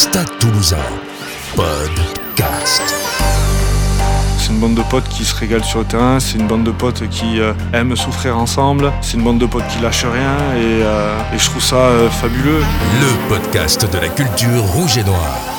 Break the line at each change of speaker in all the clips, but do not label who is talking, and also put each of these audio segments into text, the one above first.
Stade Toulousain, podcast.
C'est une bande de potes qui se régalent sur le terrain, c'est une bande de potes qui euh, aiment souffrir ensemble, c'est une bande de potes qui lâchent rien et, euh, et je trouve ça euh, fabuleux.
Le podcast de la culture rouge et noire.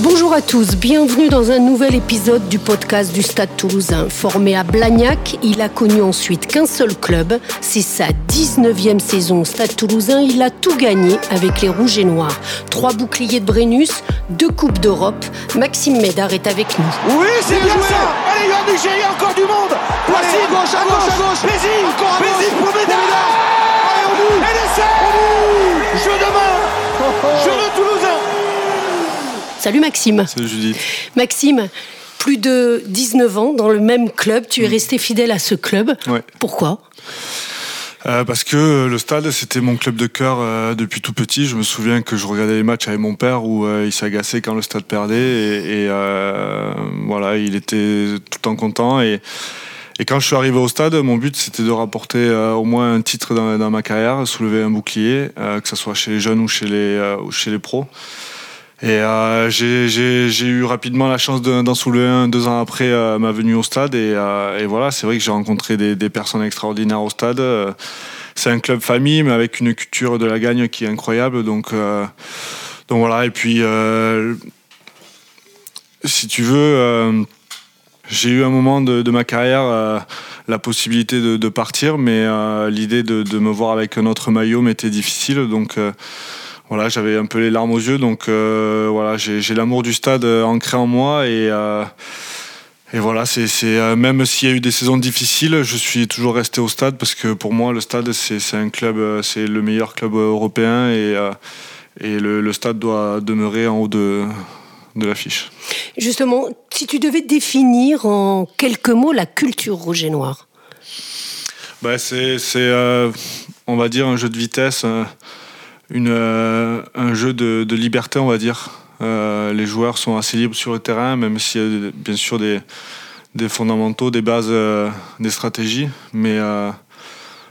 Bonjour à tous, bienvenue dans un nouvel épisode du podcast du Stade toulousain. Formé à Blagnac, il a connu ensuite qu'un seul club. C'est sa 19e saison. Au Stade toulousain. Il a tout gagné avec les Rouges et Noirs. Trois boucliers de Brennus, deux Coupes d'Europe. Maxime Médard est avec nous.
Oui, c'est bien ça. Allez, Yann Nigéria, encore du monde. Placé, à gauche, à gauche, à gauche. Bézi, encore à Bézi pour Médard Allez, Et l'essai Jeu de main Jeu de Toulousain
Salut Maxime.
C'est Judith.
Maxime, plus de 19 ans dans le même club, tu es resté fidèle à ce club.
Ouais.
Pourquoi?
Euh, parce que le stade, c'était mon club de cœur euh, depuis tout petit. Je me souviens que je regardais les matchs avec mon père où euh, il s'agaçait quand le stade perdait et, et, voilà, il était tout le temps content. Et, et quand je suis arrivé au stade, mon but c'était de rapporter euh, au moins un titre dans, dans ma carrière, soulever un bouclier, euh, que ce soit chez les jeunes ou chez les, euh, ou chez les pros. Et euh, j'ai- eu rapidement la chance de- d'en soulever un deux ans après euh, ma venue au stade. Et, euh, et voilà, c'est vrai que j'ai rencontré des, personnes extraordinaires au stade. C'est un club famille, mais avec une culture de la gagne qui est incroyable. Donc, voilà, et puis si tu veux, j'ai eu un moment de, ma carrière la possibilité de, partir, mais l'idée de, de me voir avec un autre maillot m'était difficile. Donc voilà, j'avais un peu les larmes aux yeux. Donc euh, voilà, j'ai l'amour du stade euh, ancré en moi et euh, et voilà, c'est même s'il y a eu des saisons difficiles, je suis toujours resté au stade parce que pour moi le stade c'est un club, c'est le meilleur club européen et et le, le stade doit demeurer en haut de de l'affiche.
Justement, si tu devais définir en quelques mots la culture rouge et noire.
Bah, c'est, c'est euh, on va dire, un jeu de vitesse, un, euh, un jeu de, liberté, on va dire. Euh, les joueurs sont assez libres sur le terrain, même s'il y a bien sûr des, fondamentaux, des bases, euh, des stratégies. Mais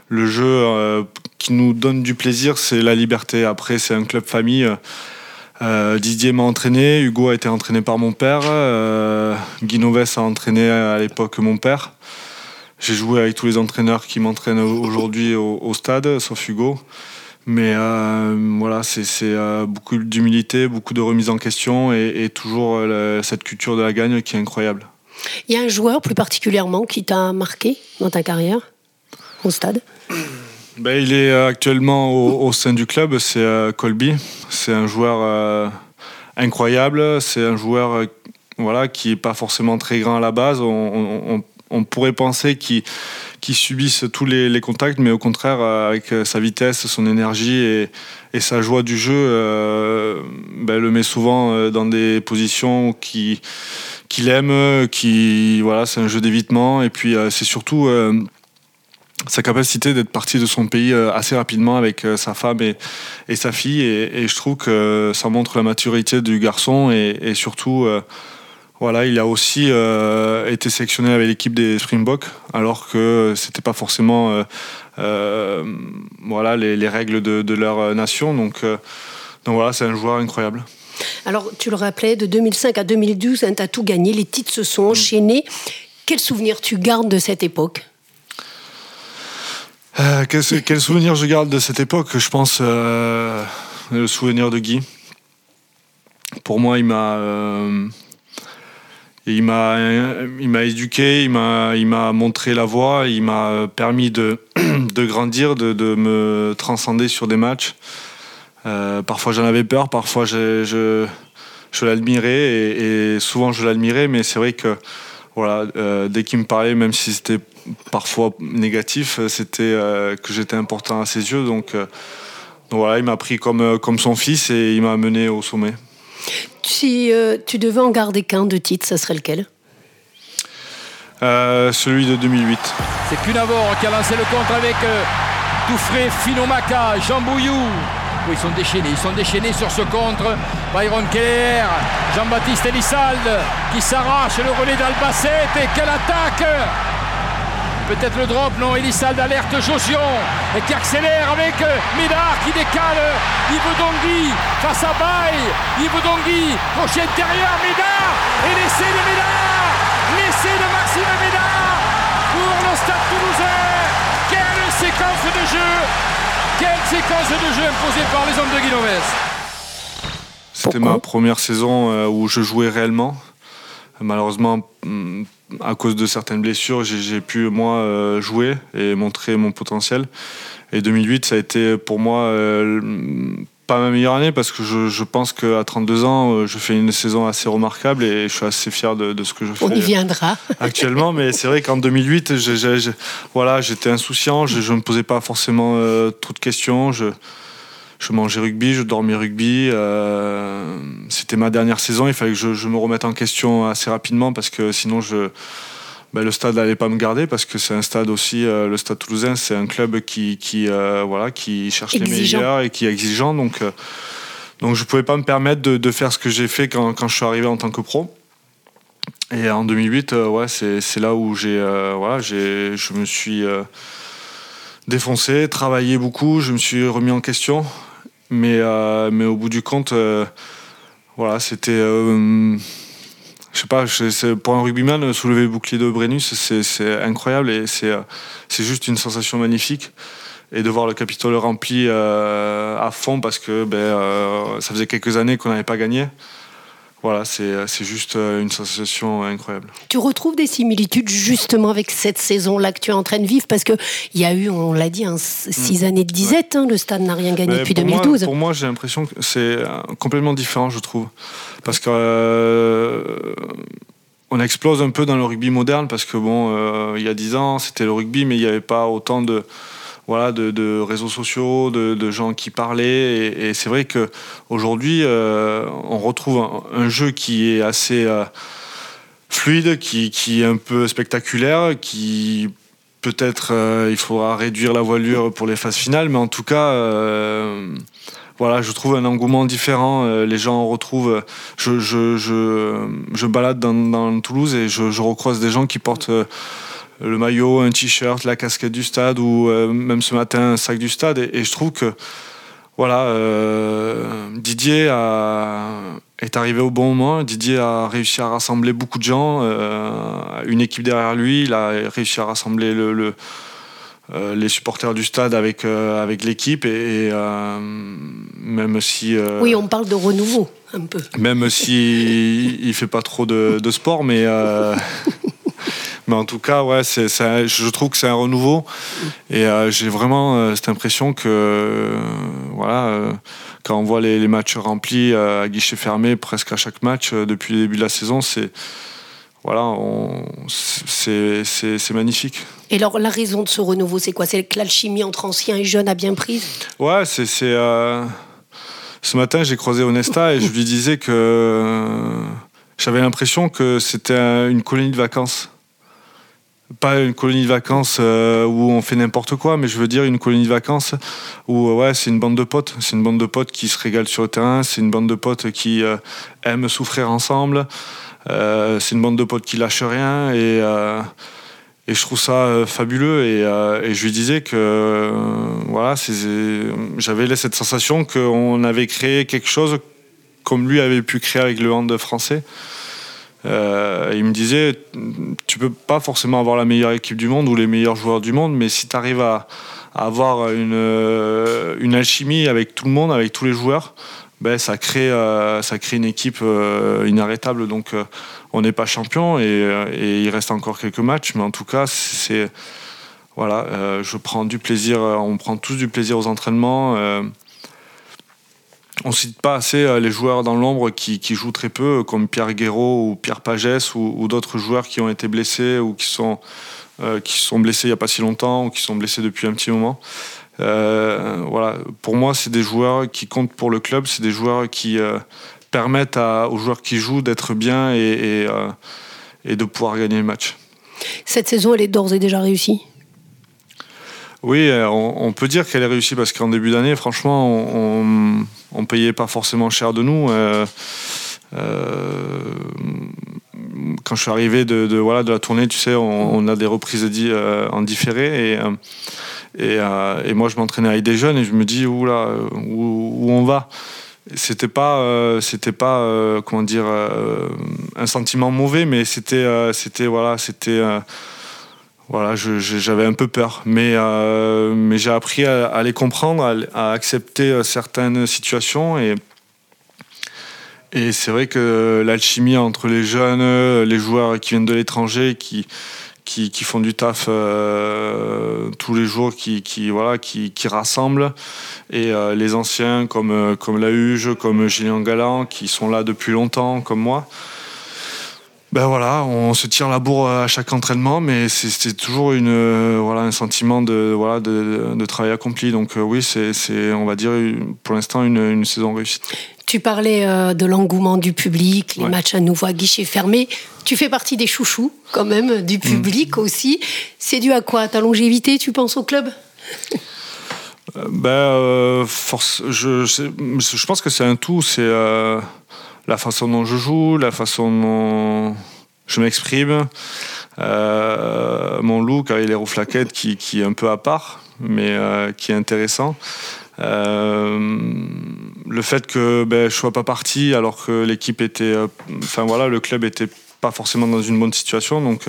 le jeu qui nous donne du plaisir, c'est la liberté. Après, c'est un club famille. Didier m'a entraîné, Hugo a été entraîné par mon père, euh, a entraîné à l'époque mon père. J'ai joué avec tous les entraîneurs qui m'entraînent au- aujourd'hui au, au stade, sauf Hugo. Mais euh, voilà, c'est euh, beaucoup d'humilité, beaucoup de remise en question et, et toujours euh, la- cette culture de la gagne qui est incroyable.
Il y a un joueur plus particulièrement qui t'a marqué dans ta carrière au stade?
Ben, il est actuellement au, au sein du club, c'est euh, Colby. C'est un joueur euh, incroyable, c'est un joueur euh, voilà, qui n'est pas forcément très grand à la base. On, on- on- pourrait penser qu'il qu'il subisse tous les, contacts, mais au contraire, euh, avec euh, sa vitesse, son énergie et, sa joie du jeu, euh, ben, le met souvent euh, dans des positions qui qu'il aime, qui voilà, c'est un jeu d'évitement et puis c'est surtout sa capacité d'être parti de son pays assez rapidement avec sa femme et, sa fille. Et, je trouve que ça montre la maturité du garçon et, surtout, voilà, il a aussi euh, été sélectionné avec l'équipe des Springboks, alors que c'était pas forcément euh, euh, voilà, les, les règles de, de leur nation. Donc, donc voilà, c'est un joueur incroyable.
Alors, tu le rappelais, de 2005 à 2012, tu as tout gagné, les titres se sont enchaînés. Quel souvenir tu gardes de cette époque?
Quel, quel souvenir je garde de cette époque? Je pense le souvenir de Guy. Pour moi, il m'a, il m'a, il m'a éduqué, il m'a, il m'a montré la voie, il m'a permis de, de grandir, de, de me transcender sur des matchs. Euh, parfois, j'en avais peur, parfois, je, je, je l'admirais et, souvent, je l'admirais, mais c'est vrai que voilà, euh, dès qu'il me parlait, même si c'était parfois négatif, c'était euh, que j'étais important à ses yeux. Donc, donc voilà, il m'a pris comme, comme son fils et il m'a amené au sommet.
Si euh, tu devais en garder qu'un de titre, ça serait lequel?
Euh, celui de 2008.
C'est Cunavor qui a lancé le contre avec euh, Toufré, Finomaka, Jean Bouillou. Oui, ils sont déchaînés, ils sont déchaînés sur ce contre. Byron Keller, Jean-Baptiste Elissalde qui s'arrache le relais d'Albacete et quelle attaque Peut-être le drop, non, Elissalde d'alerte Josion et qui accélère avec euh, Médard qui décale. Yves Dongui face à Baye. Yves Dongui, crochet intérieur, Médard et l'essai de Médard. L'essai de Maxime Médard pour le Stade Toulousain. Quelle séquence de jeu Quelle séquence de jeu imposée par les hommes de Guinoves
C'était ma première saison euh, où je jouais réellement. Malheureusement, mm, à cause de certaines blessures, j'ai pu moi euh, jouer et montrer mon potentiel. Et 2008, ça a été pour moi euh, pas ma meilleure année parce que je, pense qu'à 32 ans, euh, je fais une saison assez remarquable et je suis assez fier de, ce que je fais.
On y viendra.
Actuellement, mais c'est vrai qu'en 2008, voilà, j'étais insouciant, je, ne me posais pas forcément trop de questions. Je, je mangeais rugby, je dormais rugby. Euh, c'était ma dernière saison, il fallait que je, me remette en question assez rapidement parce que sinon je, ben, le stade n'allait pas me garder parce que c'est un stade aussi, euh, le stade toulousain, c'est un club qui, qui, euh, voilà, qui cherche les meilleurs et qui est exigeant. Donc, donc je ne pouvais pas me permettre de, faire ce que j'ai fait quand, quand, je suis arrivé en tant que pro. Et en 2008, ouais, c'est là où j'ai, voilà, je me suis défoncé, travaillé beaucoup, je me suis remis en question. Mais, euh, mais au bout du compte, euh, voilà, c'était. Euh, je sais pas, pour un rugbyman, soulever le bouclier de Brennus, c'est incroyable et c'est juste une sensation magnifique. Et de voir le Capitole rempli à fond parce que ben, ça faisait quelques années qu'on n'avait pas gagné voilà, euh, c'est juste euh, une sensation incroyable.
Tu retrouves des similitudes justement avec cette saison-là que tu es en train de vivre parce qu'il y a eu, on l'a dit, six mm. années de disette. Hein, le stade n'a rien gagné depuis 2012.
pour moi, j'ai l'impression que c'est euh, complètement différent, je trouve. Parce que. on explose un peu dans le rugby moderne parce que bon, il y a dix ans, c'était le rugby, mais il n'y avait pas autant de, voilà, de, réseaux sociaux, de, gens qui parlaient. Et, c'est vrai qu'aujourd'hui, euh, on retrouve un, jeu qui est assez euh, fluide, qui, est un peu spectaculaire, qui peut-être euh, il faudra réduire la voilure pour les phases finales, mais en tout cas voilà, je trouve un engouement différent. les gens retrouvent. Je, balade dans, Toulouse et je, recroise des gens qui portent le maillot, un t-shirt, la casquette du stade ou euh, même ce matin un sac du stade. Et, je trouve que voilà, euh, Didier est arrivé au bon moment. Didier a réussi à rassembler beaucoup de gens, euh, une équipe derrière lui. Il a réussi à rassembler le, les supporters du stade avec, avec l'équipe et, même si
oui on parle de renouveau un peu
même si il fait pas trop de, de sport mais mais en tout cas, ouais, c'est, je trouve que c'est un renouveau. Et euh, j'ai vraiment euh, cette impression que, euh, voilà, quand on voit les, matchs remplis à guichet fermé presque à chaque match depuis le début de la saison, c'est voilà, c'est, magnifique.
Et alors, la raison de ce renouveau, c'est quoi? C'est que l'alchimie entre anciens et jeunes a bien pris?
Ouais, c'est. ce matin, j'ai croisé Onesta et je lui disais que j'avais l'impression que c'était une colonie de vacances pas une colonie de vacances euh, où on fait n'importe quoi, mais je veux dire une colonie de vacances où euh, ouais, c'est une bande de potes. C'est une bande de potes qui se régalent sur le terrain. C'est une bande de potes qui euh, aiment souffrir ensemble. c'est une bande de potes qui lâchent rien et, et je trouve ça fabuleux. Et, et, je lui disais que voilà, j'avais cette sensation qu'on avait créé quelque chose comme lui avait pu créer avec le hand français. Euh, il me disait, tu peux pas forcément avoir la meilleure équipe du monde ou les meilleurs joueurs du monde, mais si tu arrives à, avoir une, euh, une, alchimie avec tout le monde, avec tous les joueurs, ben, ça, crée, euh, ça crée une équipe inarrêtable. Donc on n'est pas champion et, il reste encore quelques matchs, mais en tout cas, voilà, je prends du plaisir, on prend tous du plaisir aux entraînements on cite pas assez euh, les joueurs dans l'ombre qui, jouent très peu, comme Pierre Guéraud ou Pierre Pagès ou, d'autres joueurs qui ont été blessés ou qui sont, euh, qui sont blessés il n'y a pas si longtemps ou qui sont blessés depuis un petit moment. Euh, voilà. Pour moi, c'est des joueurs qui comptent pour le club, c'est des joueurs qui permettent aux joueurs qui jouent d'être bien et, et, de pouvoir gagner le match.
Cette saison, elle est d'ores et déjà réussie?
Oui, on, peut dire qu'elle est réussie parce qu'en début d'année, franchement, on, on payait pas forcément cher de nous. Euh, euh, quand je suis arrivé de, voilà, de la tournée, tu sais, on, a des reprises dit, en différé et, moi je m'entraînais avec des jeunes et je me dis où, là, où, on va? C'était pas c'était pas dire un sentiment mauvais mais c'était c'était voilà c'était voilà, j'avais un peu peur, mais, euh, mais j'ai appris à, les comprendre, à, accepter euh, certaines situations et, et c'est vrai que l'alchimie entre les jeunes, les joueurs qui viennent de l'étranger, qui, qui, qui, font du taf euh, tous les jours, qui, qui voilà, qui, qui, rassemblent, et les anciens comme, comme la Huge, comme Gillian Galland, qui sont là depuis longtemps, comme moi ben voilà, on se tire la bourre à chaque entraînement, mais c'est toujours une, euh, voilà, un sentiment de, voilà, de, de travail accompli. Donc euh, oui, c'est, on va dire, pour l'instant, une, une, saison réussie.
Tu parlais euh, de l'engouement du public, les matchs à nouveau à guichet fermé. Tu fais partie des chouchous, quand même, du mm. public aussi. C'est dû à quoi? Ta longévité, tu penses au club?
Ben, force, je, je, pense que c'est un tout. C'est la façon dont je joue, la façon dont je m'exprime, euh, mon look avec les rouflaquettes qui, qui est un peu à part, mais euh, qui est intéressant. Euh, le fait que ben, je sois pas parti alors que l'équipe était, enfin voilà, le club était pas forcément dans une bonne situation, donc.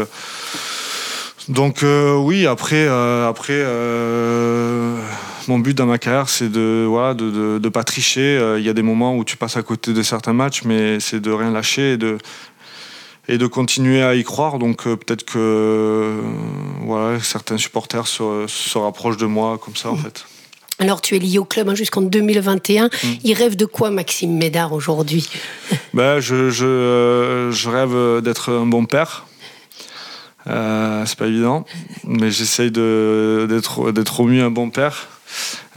Donc oui, après, après mon but dans ma carrière, c'est de voilà, de, de, pas tricher. Euh, il y a des moments où tu passes à côté de certains matchs, mais c'est de rien lâcher et de et de continuer à y croire. Donc euh, peut-être que euh, voilà, certains supporters se, se, rapprochent de moi comme ça en mmh. fait.
Alors tu es lié au club hein, jusqu'en 2021. Mmh. Il rêve de quoi Maxime Médard aujourd'hui?
Ben, je, je, je rêve d'être un bon père. Euh, c'est pas évident, mais j'essaye d'être, d'être au mieux un bon père.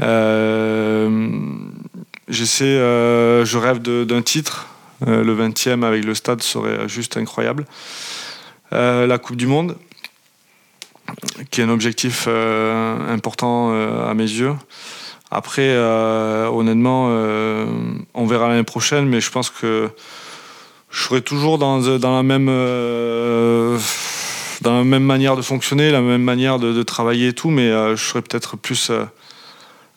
Euh, j'essaie, euh, je rêve d'un titre. Euh, le 20e avec le stade serait juste incroyable. la Coupe du Monde, qui est un objectif important à mes yeux. Après, honnêtement, on verra l'année prochaine, mais je pense que je serai toujours dans, dans la même dans la même manière de fonctionner, la même manière de, travailler et tout, mais je serais peut-être plus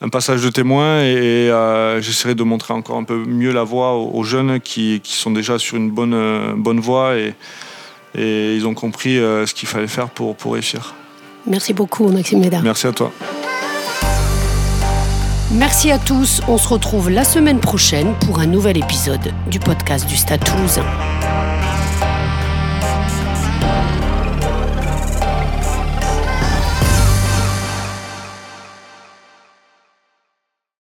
un passage de témoin et, euh, j'essaierai de montrer encore un peu mieux la voie aux, jeunes qui, sont déjà sur une bonne, euh, bonne voie et, et ils ont compris euh, ce qu'il fallait faire pour, pour réussir.
Merci beaucoup Maxime Médard.
Merci à toi.
Merci à tous. On se retrouve la semaine prochaine pour un nouvel épisode du podcast du Stade Toulousain.